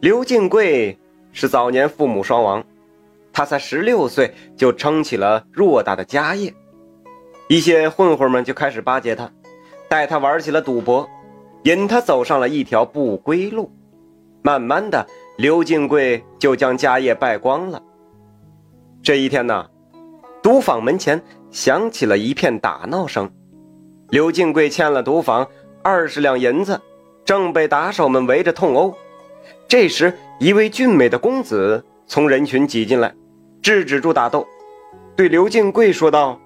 刘敬贵是早年父母双亡，他才十六岁就撑起了偌大的家业，一些混混们就开始巴结他，带他玩起了赌博，引他走上了一条不归路。慢慢的，刘敬贵就将家业败光了。这一天呢，赌坊门前响起了一片打闹声，刘敬贵欠了赌坊二十两银子，正被打手们围着痛殴。这时，一位俊美的公子从人群挤进来，制止住打斗，对刘敬贵说道：“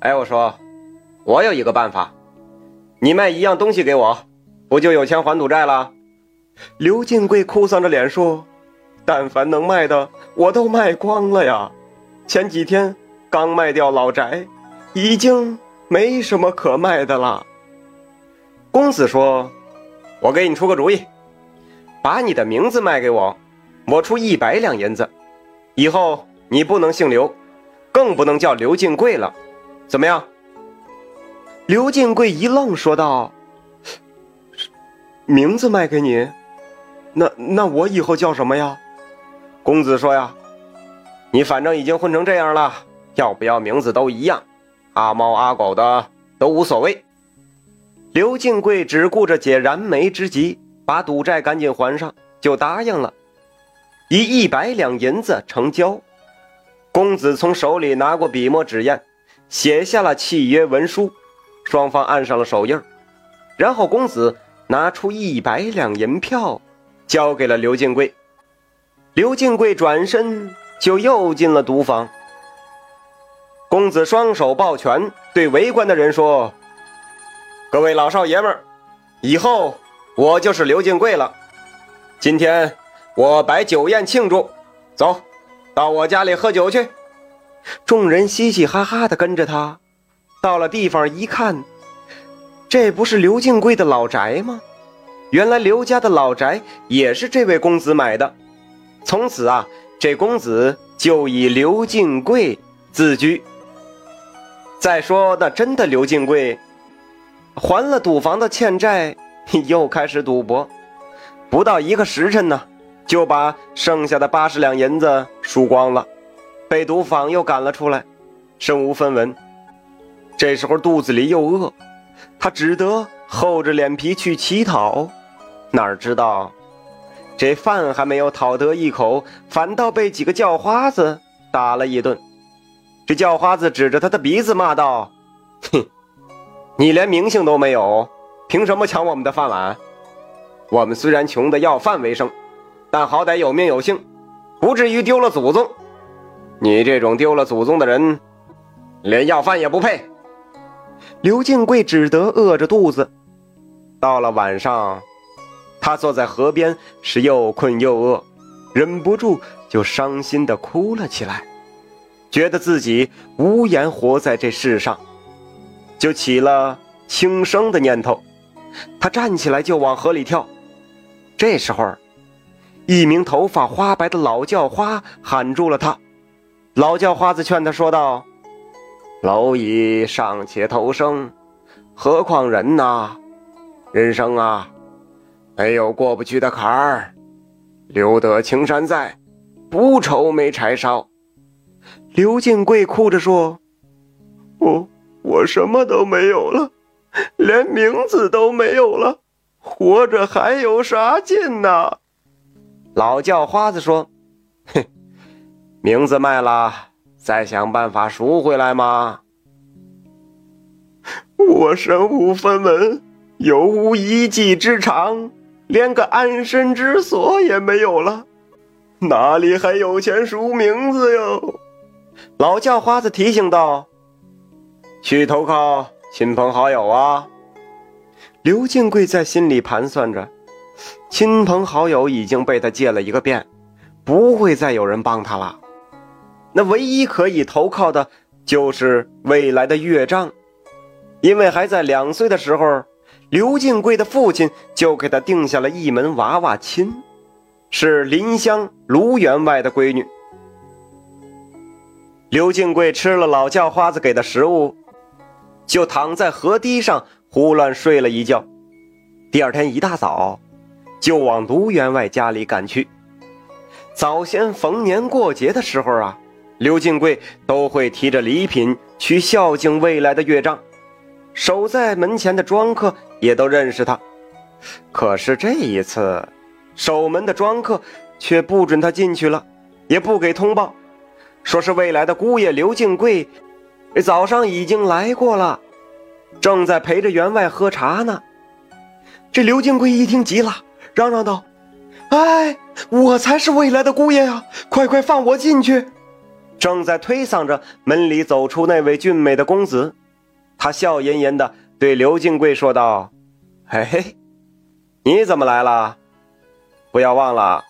哎，我说，我有一个办法，你卖一样东西给我，不就有钱还赌债了？”刘敬贵哭丧着脸说：“但凡能卖的，我都卖光了呀。前几天刚卖掉老宅，已经没什么可卖的了。”公子说：“我给你出个主意，把你的名字卖给我，我出一百两银子。以后你不能姓刘，更不能叫刘进贵了，怎么样？”刘进贵一愣，说道：“名字卖给你？”那那我以后叫什么呀？公子说呀，你反正已经混成这样了，要不要名字都一样，阿猫阿狗的都无所谓。刘敬贵只顾着解燃眉之急，把赌债赶紧还上，就答应了，以一百两银子成交。公子从手里拿过笔墨纸砚，写下了契约文书，双方按上了手印然后公子拿出一百两银票。交给了刘敬贵，刘敬贵转身就又进了赌坊。公子双手抱拳，对围观的人说：“各位老少爷们儿，以后我就是刘敬贵了。今天我摆酒宴庆祝，走到我家里喝酒去。”众人嘻嘻哈哈的跟着他，到了地方一看，这不是刘敬贵的老宅吗？原来刘家的老宅也是这位公子买的，从此啊，这公子就以刘敬贵自居。再说那真的刘敬贵，还了赌房的欠债，又开始赌博，不到一个时辰呢，就把剩下的八十两银子输光了，被赌坊又赶了出来，身无分文。这时候肚子里又饿，他只得厚着脸皮去乞讨。哪知道，这饭还没有讨得一口，反倒被几个叫花子打了一顿。这叫花子指着他的鼻子骂道：“哼，你连名姓都没有，凭什么抢我们的饭碗？我们虽然穷的要饭为生，但好歹有名有姓，不至于丢了祖宗。你这种丢了祖宗的人，连要饭也不配。”刘敬贵只得饿着肚子。到了晚上。他坐在河边，是又困又饿，忍不住就伤心的哭了起来，觉得自己无颜活在这世上，就起了轻生的念头。他站起来就往河里跳。这时候，一名头发花白的老叫花喊住了他。老叫花子劝他说道：“蝼蚁尚且偷生，何况人呐？人生啊！”没有过不去的坎儿，留得青山在，不愁没柴烧。刘敬贵哭着说：“我我什么都没有了，连名字都没有了，活着还有啥劲呢？”老叫花子说：“哼，名字卖了，再想办法赎回来吗？我身无分文，又无一技之长。”连个安身之所也没有了，哪里还有钱赎名字哟？老叫花子提醒道：“去投靠亲朋好友啊。”刘敬贵在心里盘算着，亲朋好友已经被他借了一个遍，不会再有人帮他了。那唯一可以投靠的，就是未来的岳丈，因为还在两岁的时候。刘敬贵的父亲就给他定下了一门娃娃亲，是林香卢员外的闺女。刘敬贵吃了老叫花子给的食物，就躺在河堤上胡乱睡了一觉。第二天一大早，就往卢员外家里赶去。早先逢年过节的时候啊，刘金贵都会提着礼品去孝敬未来的岳丈，守在门前的庄客也都认识他。可是这一次，守门的庄客却不准他进去了，也不给通报，说是未来的姑爷刘敬贵早上已经来过了，正在陪着员外喝茶呢。这刘敬贵一听急了，嚷嚷道：“哎，我才是未来的姑爷呀！快快放我进去！”正在推搡着门里走出那位俊美的公子，他笑吟吟地对刘敬贵说道：“嘿嘿。”你怎么来了？不要忘了，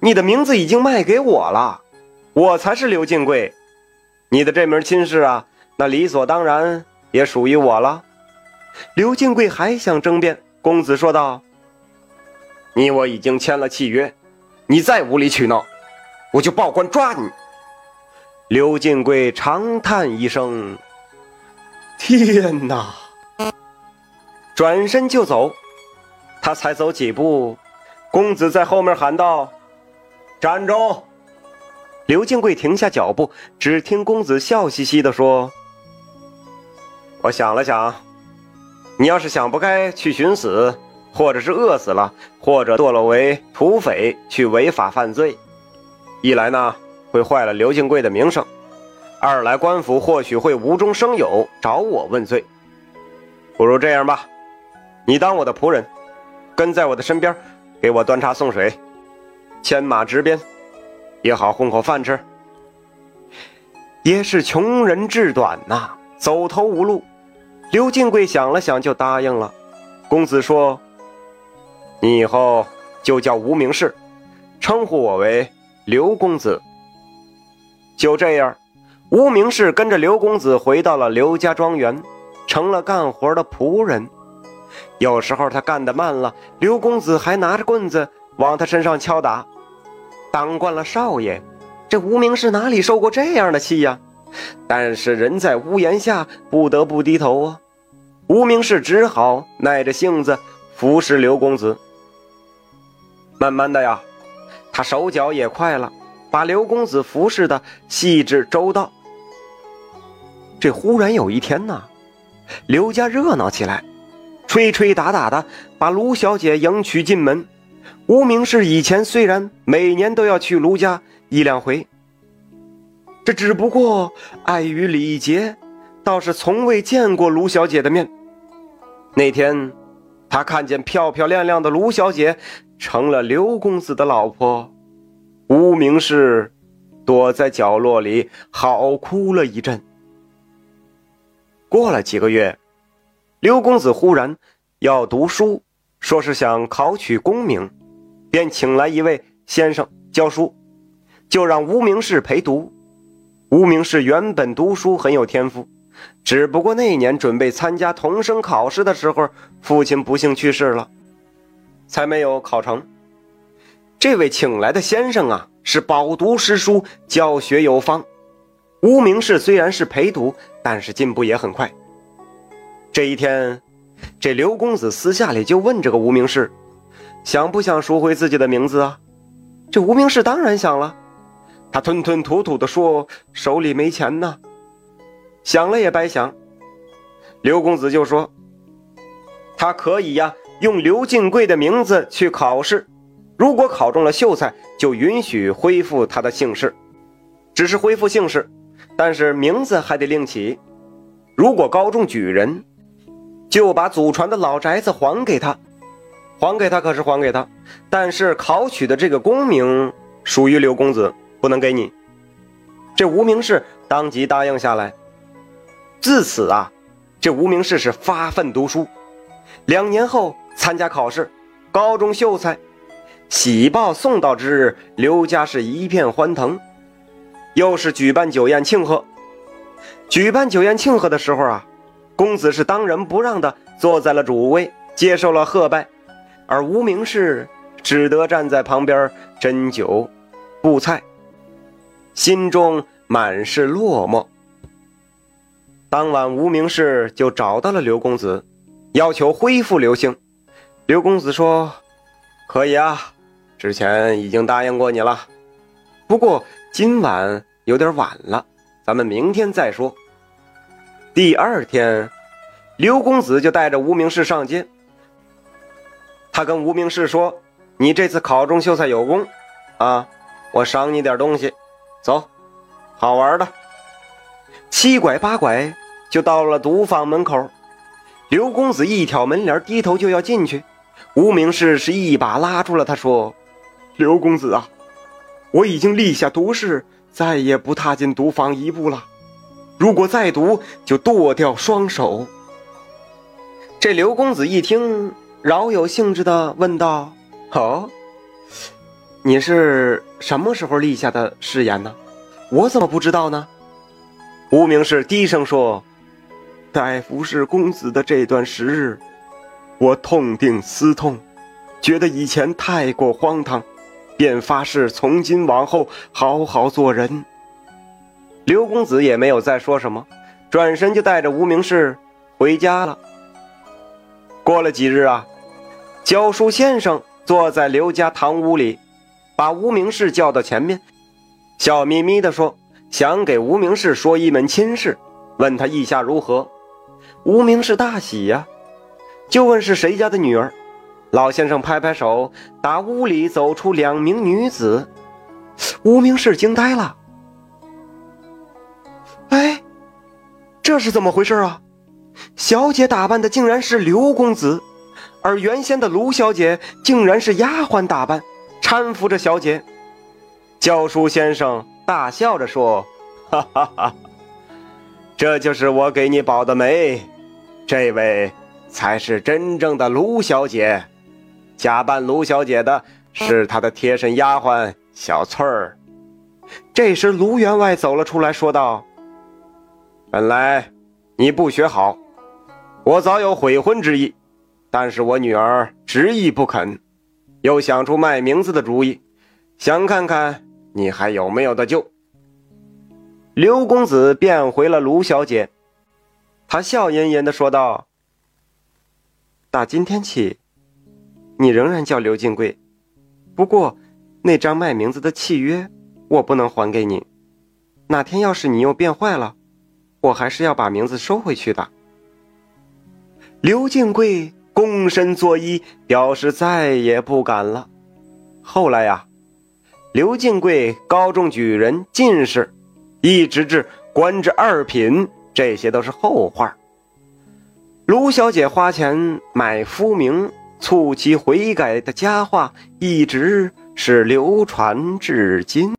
你的名字已经卖给我了，我才是刘敬贵，你的这门亲事啊，那理所当然也属于我了。刘敬贵还想争辩，公子说道：“你我已经签了契约，你再无理取闹，我就报官抓你。”刘敬贵长叹一声：“天哪！”转身就走。他才走几步，公子在后面喊道：“站住！”刘敬贵停下脚步，只听公子笑嘻嘻地说：“我想了想，你要是想不开去寻死，或者是饿死了，或者堕落为土匪去违法犯罪，一来呢会坏了刘敬贵的名声，二来官府或许会无中生有找我问罪。不如这样吧，你当我的仆人。”跟在我的身边，给我端茶送水，牵马执鞭，也好混口饭吃。也是穷人志短呐，走投无路。刘金贵想了想，就答应了。公子说：“你以后就叫无名氏，称呼我为刘公子。”就这样，无名氏跟着刘公子回到了刘家庄园，成了干活的仆人。有时候他干得慢了，刘公子还拿着棍子往他身上敲打。当惯了少爷，这无名氏哪里受过这样的气呀？但是人在屋檐下，不得不低头啊。无名氏只好耐着性子服侍刘公子。慢慢的呀，他手脚也快了，把刘公子服侍的细致周到。这忽然有一天呢，刘家热闹起来。吹吹打打的，把卢小姐迎娶进门。无名氏以前虽然每年都要去卢家一两回，这只不过碍于礼节，倒是从未见过卢小姐的面。那天，他看见漂漂亮亮的卢小姐成了刘公子的老婆，无名氏躲在角落里嚎哭了一阵。过了几个月。刘公子忽然要读书，说是想考取功名，便请来一位先生教书，就让无名氏陪读。无名氏原本读书很有天赋，只不过那年准备参加童生考试的时候，父亲不幸去世了，才没有考成。这位请来的先生啊，是饱读诗书，教学有方。无名氏虽然是陪读，但是进步也很快。这一天，这刘公子私下里就问这个无名氏，想不想赎回自己的名字啊？这无名氏当然想了，他吞吞吐吐地说：“手里没钱呢。”想了也白想。刘公子就说：“他可以呀，用刘敬贵的名字去考试，如果考中了秀才，就允许恢复他的姓氏，只是恢复姓氏，但是名字还得另起。如果高中举人。”就把祖传的老宅子还给他，还给他可是还给他，但是考取的这个功名属于刘公子，不能给你。这无名氏当即答应下来。自此啊，这无名氏是发奋读书，两年后参加考试，高中秀才。喜报送到之日，刘家是一片欢腾，又是举办酒宴庆贺。举办酒宴庆贺的时候啊。公子是当仁不让的坐在了主位，接受了贺拜，而无名氏只得站在旁边斟酒、布菜，心中满是落寞。当晚，无名氏就找到了刘公子，要求恢复刘姓。刘公子说：“可以啊，之前已经答应过你了。不过今晚有点晚了，咱们明天再说。第二天，刘公子就带着无名氏上街。他跟无名氏说：“你这次考中秀才有功，啊，我赏你点东西，走，好玩的。”七拐八拐就到了毒坊门口。刘公子一挑门帘，低头就要进去。无名氏是一把拉住了他，说：“刘公子啊，我已经立下毒誓，再也不踏进毒坊一步了。如果再毒，就剁掉双手。”这刘公子一听，饶有兴致的问道：“哦，你是什么时候立下的誓言呢？我怎么不知道呢？”无名氏低声说：“待服侍公子的这段时日。”我痛定思痛，觉得以前太过荒唐，便发誓从今往后好好做人。刘公子也没有再说什么，转身就带着无名氏回家了。过了几日啊，教书先生坐在刘家堂屋里，把无名氏叫到前面，笑眯眯地说：“想给无名氏说一门亲事，问他意下如何。”无名氏大喜呀。就问是谁家的女儿，老先生拍拍手，打屋里走出两名女子，无名氏惊呆了。哎，这是怎么回事啊？小姐打扮的竟然是刘公子，而原先的卢小姐竟然是丫鬟打扮，搀扶着小姐。教书先生大笑着说：“哈哈哈，这就是我给你保的媒，这位。”才是真正的卢小姐，假扮卢小姐的是她的贴身丫鬟小翠儿。这时，卢员外走了出来，说道：“本来你不学好，我早有悔婚之意，但是我女儿执意不肯，又想出卖名字的主意，想看看你还有没有的救。”刘公子变回了卢小姐，他笑吟吟的说道。打今天起，你仍然叫刘金贵。不过，那张卖名字的契约我不能还给你。哪天要是你又变坏了，我还是要把名字收回去的。刘金贵躬身作揖，表示再也不敢了。后来呀，刘金贵高中举人、进士，一直至官至二品，这些都是后话。卢小姐花钱买夫名，促其悔改的佳话，一直是流传至今。